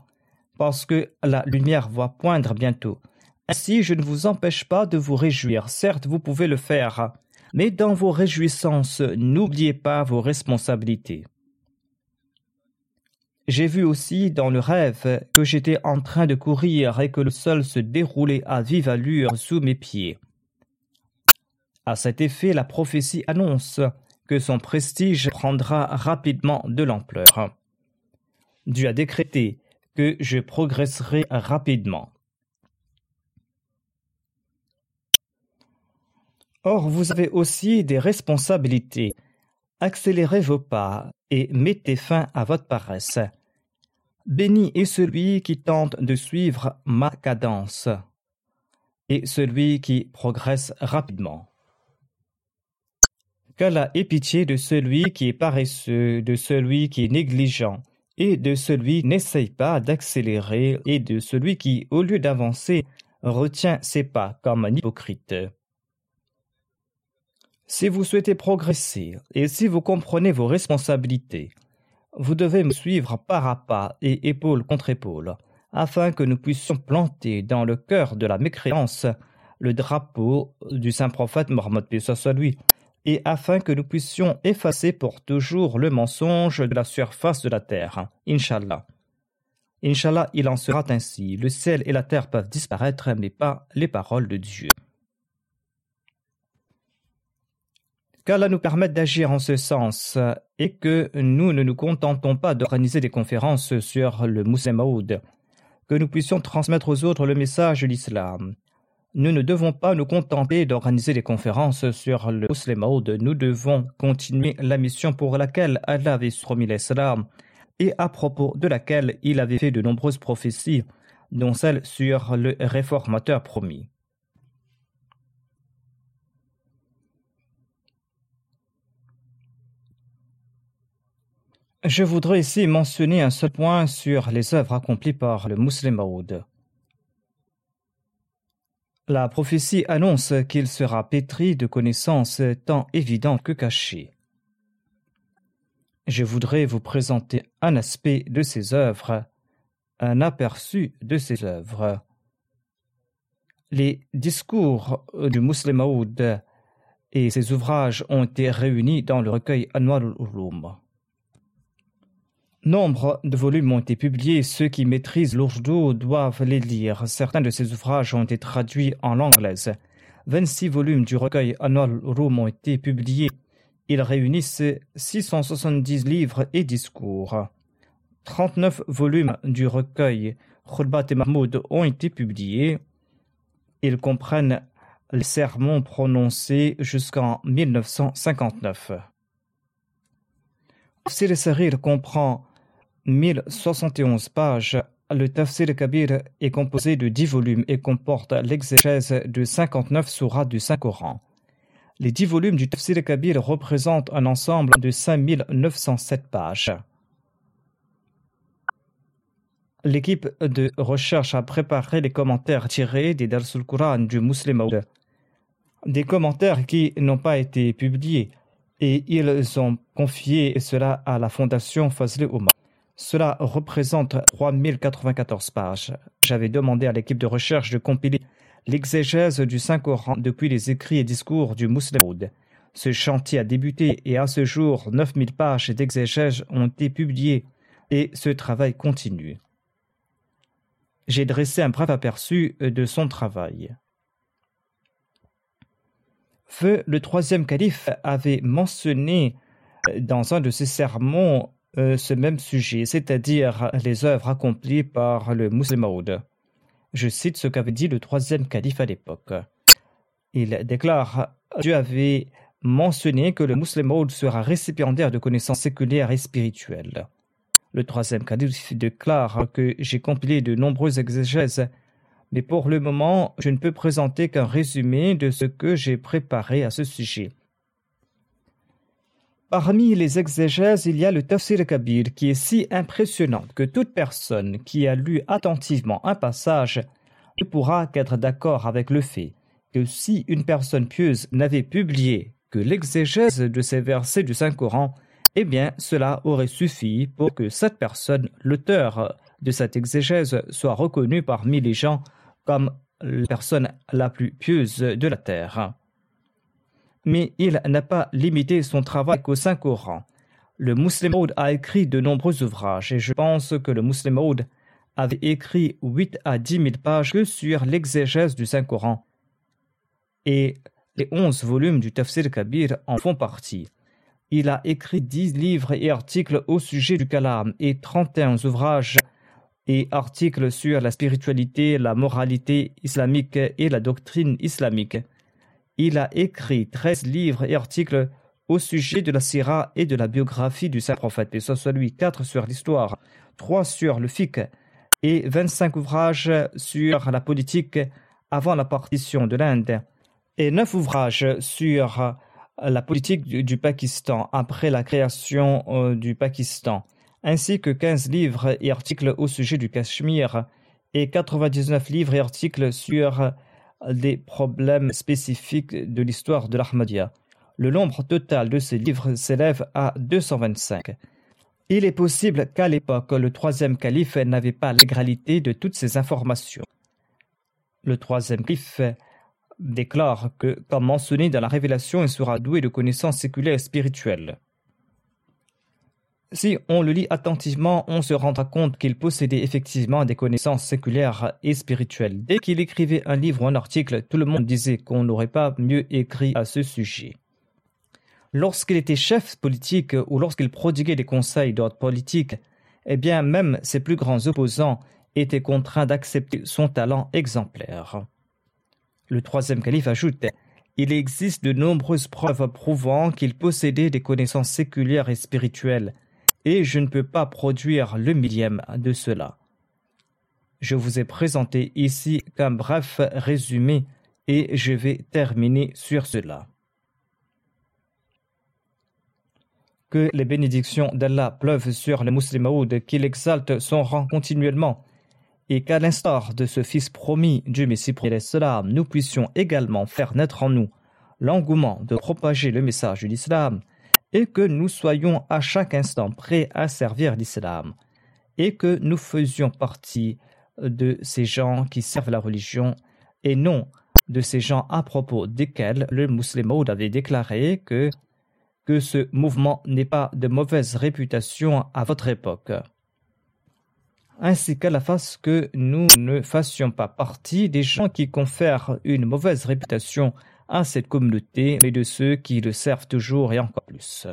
parce que la lumière va poindre bientôt. Ainsi, je ne vous empêche pas de vous réjouir. Certes, vous pouvez le faire, mais dans vos réjouissances, n'oubliez pas vos responsabilités. J'ai vu aussi dans le rêve que j'étais en train de courir et que le sol se déroulait à vive allure sous mes pieds. À cet effet, la prophétie annonce que son prestige prendra rapidement de l'ampleur. Dieu a décrété que je progresserai rapidement. Or, vous avez aussi des responsabilités. Accélérez vos pas et mettez fin à votre paresse. Béni est celui qui tente de suivre ma cadence et celui qui progresse rapidement. Qu'Allah ait pitié de celui qui est paresseux, de celui qui est négligent, et de celui qui n'essaye pas d'accélérer, et de celui qui, au lieu d'avancer, retient ses pas comme un hypocrite. Si vous souhaitez progresser et si vous comprenez vos responsabilités, vous devez me suivre pas à pas et épaule contre épaule, afin que nous puissions planter dans le cœur de la mécréance le drapeau du saint prophète Mohammed lui, et afin que nous puissions effacer pour toujours le mensonge de la surface de la terre. Inch'Allah. Inch'Allah, il en sera ainsi. Le ciel et la terre peuvent disparaître, mais pas les paroles de Dieu. qu'Allah nous permette d'agir en ce sens et que nous ne nous contentons pas d'organiser des conférences sur le Mouslim que nous puissions transmettre aux autres le message de l'islam. Nous ne devons pas nous contenter d'organiser des conférences sur le Muslim nous devons continuer la mission pour laquelle Allah avait promis l'islam et à propos de laquelle il avait fait de nombreuses prophéties, dont celle sur le réformateur promis. Je voudrais ici mentionner un seul point sur les œuvres accomplies par le Muslim. La prophétie annonce qu'il sera pétri de connaissances tant évidentes que cachées. Je voudrais vous présenter un aspect de ses œuvres, un aperçu de ses œuvres. Les discours du Muslim et ses ouvrages ont été réunis dans le recueil Anwar al-Ulum. Nombre de volumes ont été publiés. Ceux qui maîtrisent l'Urdu doivent les lire. Certains de ces ouvrages ont été traduits en langue anglaise. 26 volumes du recueil Anwal Rum ont été publiés. Ils réunissent 670 livres et discours. 39 volumes du recueil Khulbat et Mahmoud ont été publiés. Ils comprennent les sermons prononcés jusqu'en 1959. Sir Sarir comprend 1071 pages, le Tafsir Kabir est composé de 10 volumes et comporte l'exégèse de 59 surahs du Saint-Coran. Les 10 volumes du Tafsir Kabir représentent un ensemble de 5907 pages. L'équipe de recherche a préparé les commentaires tirés des Darsul Quran du Muslim Des commentaires qui n'ont pas été publiés et ils ont confié cela à la Fondation Fazli Oumar. Cela représente 3094 pages. J'avais demandé à l'équipe de recherche de compiler l'exégèse du Saint-Coran depuis les écrits et discours du Mouslim. Ce chantier a débuté et à ce jour, 9000 pages d'exégèse ont été publiées et ce travail continue. J'ai dressé un bref aperçu de son travail. Feu, le troisième calife, avait mentionné dans un de ses sermons euh, ce même sujet, c'est-à-dire les œuvres accomplies par le Maud. Je cite ce qu'avait dit le troisième calife à l'époque. Il déclare Dieu avait mentionné que le Maud sera récipiendaire de connaissances séculaires et spirituelles. Le troisième calife déclare que j'ai compilé de nombreuses exégèses, mais pour le moment, je ne peux présenter qu'un résumé de ce que j'ai préparé à ce sujet. Parmi les exégèses, il y a le Tafsir Kabir qui est si impressionnant que toute personne qui a lu attentivement un passage ne pourra qu'être d'accord avec le fait que si une personne pieuse n'avait publié que l'exégèse de ces versets du Saint-Coran, eh bien cela aurait suffi pour que cette personne, l'auteur de cette exégèse, soit reconnu parmi les gens comme la personne la plus pieuse de la terre. Mais il n'a pas limité son travail qu'au Saint-Coran. Le Muslim a écrit de nombreux ouvrages et je pense que le Muslim avait écrit 8 à 10 000 pages sur l'exégèse du Saint-Coran. Et les 11 volumes du Tafsir Kabir en font partie. Il a écrit 10 livres et articles au sujet du kalam et 31 ouvrages et articles sur la spiritualité, la moralité islamique et la doctrine islamique. Il a écrit 13 livres et articles au sujet de la sira et de la biographie du saint prophète, et ce soit lui 4 sur l'histoire, 3 sur le fiqh et 25 ouvrages sur la politique avant la partition de l'Inde et 9 ouvrages sur la politique du, Pakistan après la création euh, du Pakistan ainsi que 15 livres et articles au sujet du Cachemire et 99 livres et articles sur des problèmes spécifiques de l'histoire de l'Ahmadiyya. Le nombre total de ces livres s'élève à 225. Il est possible qu'à l'époque, le troisième calife n'avait pas l'égalité de toutes ces informations. Le troisième calife déclare que, comme mentionné dans la révélation, il sera doué de connaissances séculaires et spirituelles. Si on le lit attentivement, on se rendra compte qu'il possédait effectivement des connaissances séculaires et spirituelles. Dès qu'il écrivait un livre ou un article, tout le monde disait qu'on n'aurait pas mieux écrit à ce sujet. Lorsqu'il était chef politique ou lorsqu'il prodiguait des conseils d'ordre politique, eh bien même ses plus grands opposants étaient contraints d'accepter son talent exemplaire. Le troisième calife ajoute Il existe de nombreuses preuves prouvant qu'il possédait des connaissances séculières et spirituelles et je ne peux pas produire le millième de cela. Je vous ai présenté ici qu'un bref résumé et je vais terminer sur cela. Que les bénédictions d'Allah pleuvent sur le musulman, qu'il exalte son rang continuellement, et qu'à l'instar de ce Fils promis du Messie cela, nous puissions également faire naître en nous l'engouement de propager le message de l'islam et que nous soyons à chaque instant prêts à servir l'islam, et que nous faisions partie de ces gens qui servent la religion, et non de ces gens à propos desquels le musulman avait déclaré que, que ce mouvement n'est pas de mauvaise réputation à votre époque. Ainsi qu'à la face que nous ne fassions pas partie des gens qui confèrent une mauvaise réputation à cette communauté, mais de ceux qui le servent toujours et encore plus.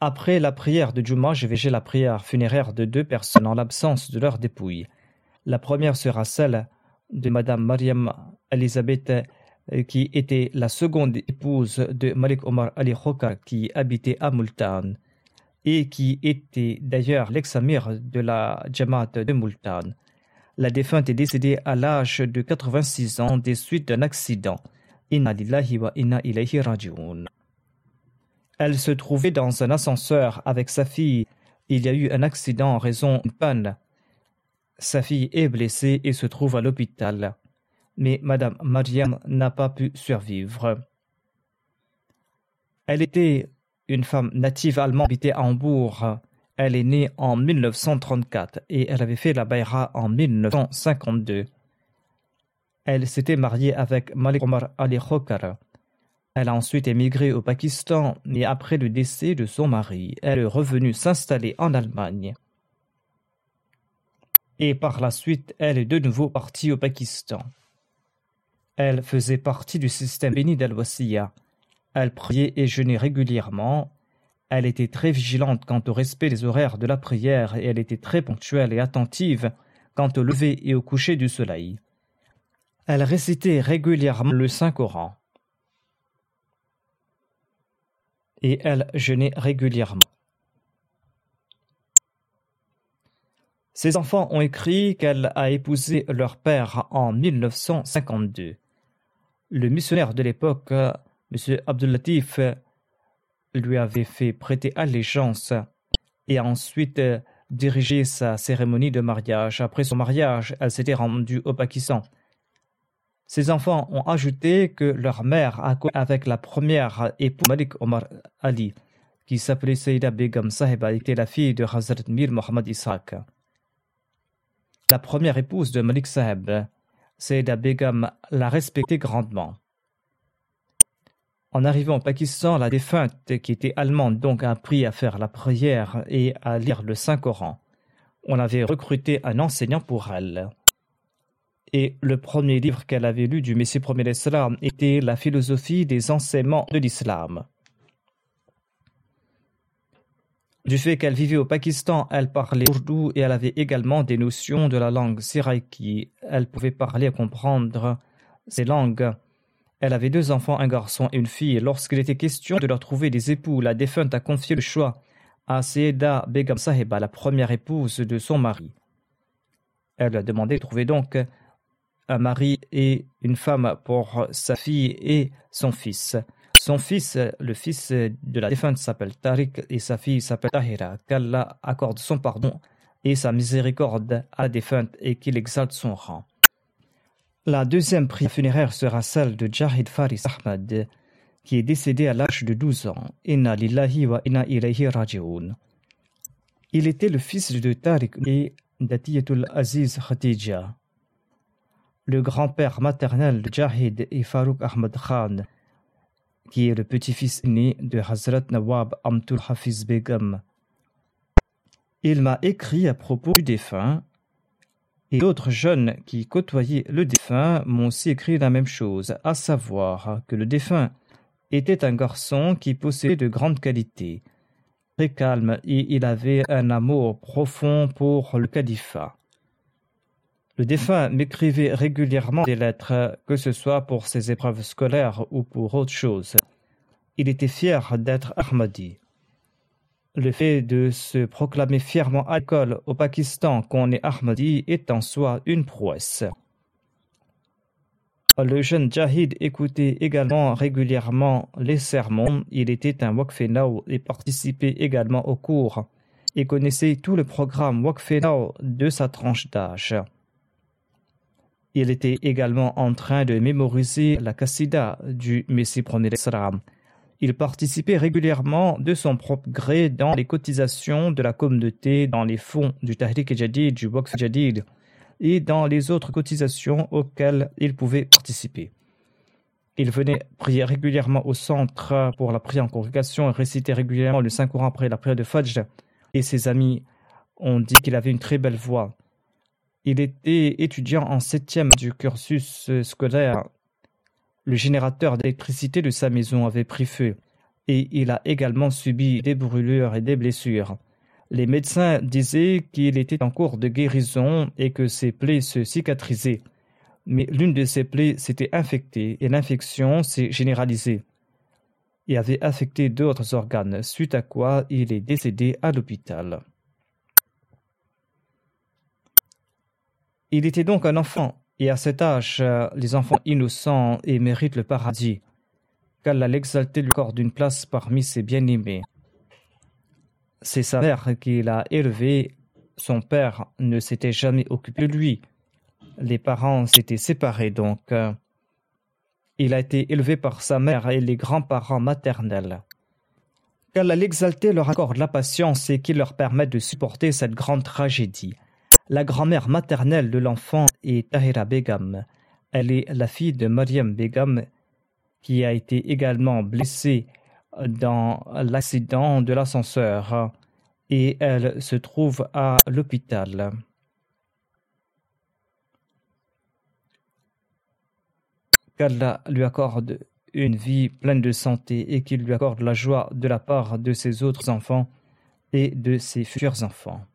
Après la prière de Juma, je vais la prière funéraire de deux personnes en l'absence de leur dépouille. La première sera celle de Madame Mariam Elisabeth, euh, qui était la seconde épouse de Malik Omar Ali Khoka, qui habitait à Multan, et qui était d'ailleurs l'ex-amir de la Jamaat de Multan. La défunte est décédée à l'âge de 86 ans des suites d'un accident. Elle se trouvait dans un ascenseur avec sa fille. Il y a eu un accident en raison d'une panne. Sa fille est blessée et se trouve à l'hôpital. Mais Madame Mariam n'a pas pu survivre. Elle était une femme native allemande habitée à Hambourg. Elle est née en 1934 et elle avait fait la Bayra en 1952. Elle s'était mariée avec Malik Omar Ali Khokar. Elle a ensuite émigré au Pakistan et après le décès de son mari, elle est revenue s'installer en Allemagne. Et par la suite, elle est de nouveau partie au Pakistan. Elle faisait partie du système béni dal Elle priait et jeûnait régulièrement elle était très vigilante quant au respect des horaires de la prière et elle était très ponctuelle et attentive quant au lever et au coucher du soleil. Elle récitait régulièrement le Saint-Coran. Et elle jeûnait régulièrement. Ses enfants ont écrit qu'elle a épousé leur père en 1952. Le missionnaire de l'époque, M. Abdulatif, lui avait fait prêter allégeance et ensuite euh, dirigé sa cérémonie de mariage. Après son mariage, elle s'était rendue au Pakistan. Ses enfants ont ajouté que leur mère a avec la première épouse Malik Omar Ali, qui s'appelait Saïda Begum Sahiba, était la fille de Hazrat Mir Mohammad Ishaq. La première épouse de Malik Saheb, Saïda Begum, l'a respectée grandement. En arrivant au Pakistan, la défunte, qui était allemande, donc a appris à faire la prière et à lire le Saint-Coran. On avait recruté un enseignant pour elle. Et le premier livre qu'elle avait lu du Messie premier l'Islam était La philosophie des enseignements de l'islam. Du fait qu'elle vivait au Pakistan, elle parlait ourdou et elle avait également des notions de la langue siraiki. Elle pouvait parler et comprendre ces langues. Elle avait deux enfants, un garçon et une fille. Lorsqu'il était question de leur trouver des époux, la défunte a confié le choix à Seda Begum Sahiba, la première épouse de son mari. Elle a demandé de trouver donc un mari et une femme pour sa fille et son fils. Son fils, le fils de la défunte, s'appelle Tariq et sa fille s'appelle Tahira. Qu'Allah accorde son pardon et sa miséricorde à la défunte et qu'il exalte son rang. La deuxième prière funéraire sera celle de Jahid Faris Ahmad, qui est décédé à l'âge de 12 ans. Wa. Il était le fils de Tariq et d'Atiyatul Aziz Khatija. Le grand-père maternel de Jahid et Farouk Ahmad Khan, qui est le petit-fils né de Hazrat Nawab Amtul Hafiz Begum. Il m'a écrit à propos du défunt et d'autres jeunes qui côtoyaient le défunt m'ont aussi écrit la même chose, à savoir que le défunt était un garçon qui possédait de grandes qualités, très calme et il avait un amour profond pour le califat. Le défunt m'écrivait régulièrement des lettres, que ce soit pour ses épreuves scolaires ou pour autre chose. Il était fier d'être Ahmadi. Le fait de se proclamer fièrement l'école au Pakistan qu'on est Ahmadi est en soi une prouesse. Le jeune Jahid écoutait également régulièrement les sermons. Il était un Wakfenao et participait également aux cours et connaissait tout le programme Wakfenao de sa tranche d'âge. Il était également en train de mémoriser la Qassida du Messie premier il participait régulièrement de son propre gré dans les cotisations de la communauté, dans les fonds du Tahrik Jadid, du Box Jadid et dans les autres cotisations auxquelles il pouvait participer. Il venait prier régulièrement au centre pour la prière en congrégation et récitait régulièrement le Saint-Coran après la prière de Fajr. Et ses amis ont dit qu'il avait une très belle voix. Il était étudiant en septième du cursus scolaire le générateur d'électricité de sa maison avait pris feu et il a également subi des brûlures et des blessures. Les médecins disaient qu'il était en cours de guérison et que ses plaies se cicatrisaient. Mais l'une de ses plaies s'était infectée et l'infection s'est généralisée et avait affecté d'autres organes, suite à quoi il est décédé à l'hôpital. Il était donc un enfant et à cet âge, euh, les enfants innocents et méritent le paradis, qu'Allah l'exalté le corps d'une place parmi ses bien-aimés. C'est sa mère qui l'a élevé, son père ne s'était jamais occupé de lui. Les parents s'étaient séparés donc. Euh, il a été élevé par sa mère et les grands-parents maternels. Qu'Allah l'exalté leur accorde la patience et qu'il leur permette de supporter cette grande tragédie. La grand-mère maternelle de l'enfant est Tahira Begum. Elle est la fille de Mariam Begum qui a été également blessée dans l'accident de l'ascenseur et elle se trouve à l'hôpital. Qu'Allah lui accorde une vie pleine de santé et qu'il lui accorde la joie de la part de ses autres enfants et de ses futurs enfants.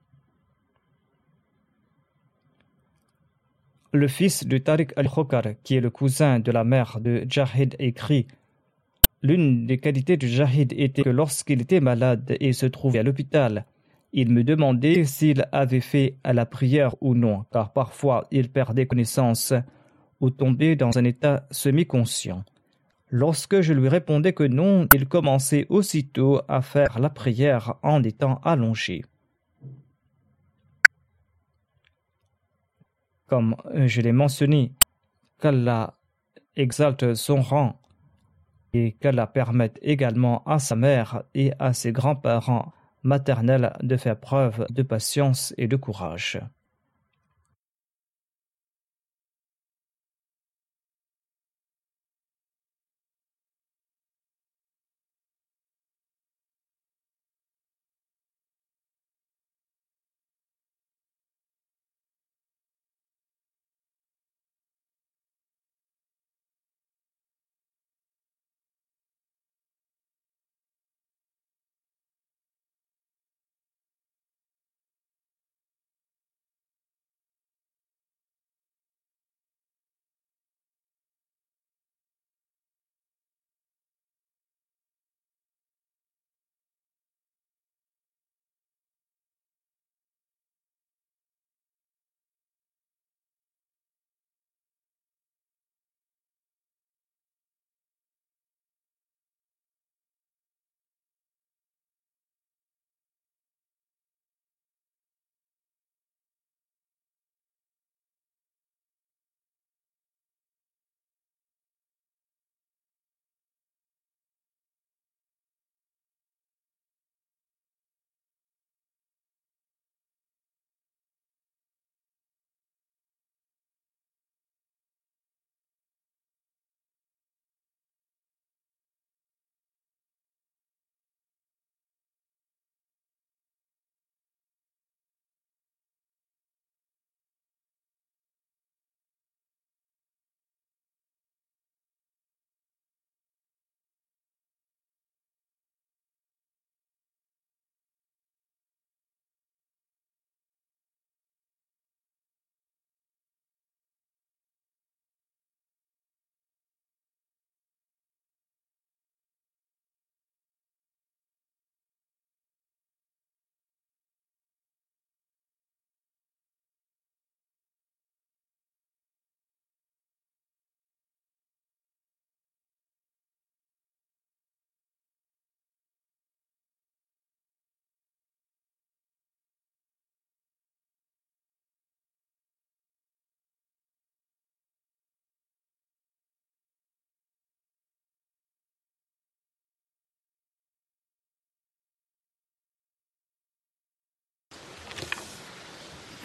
Le fils de Tariq al-Khokar, qui est le cousin de la mère de Jahid, écrit L'une des qualités de Jahid était que lorsqu'il était malade et se trouvait à l'hôpital, il me demandait s'il avait fait la prière ou non, car parfois il perdait connaissance ou tombait dans un état semi-conscient. Lorsque je lui répondais que non, il commençait aussitôt à faire la prière en étant allongé. Comme je l'ai mentionné, qu'Allah exalte son rang et qu'Allah permette également à sa mère et à ses grands-parents maternels de faire preuve de patience et de courage.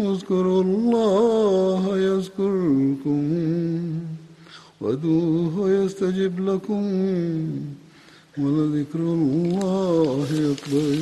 اذكروا الله يذكركم وادعوه يستجب لكم ولذكر الله أكبر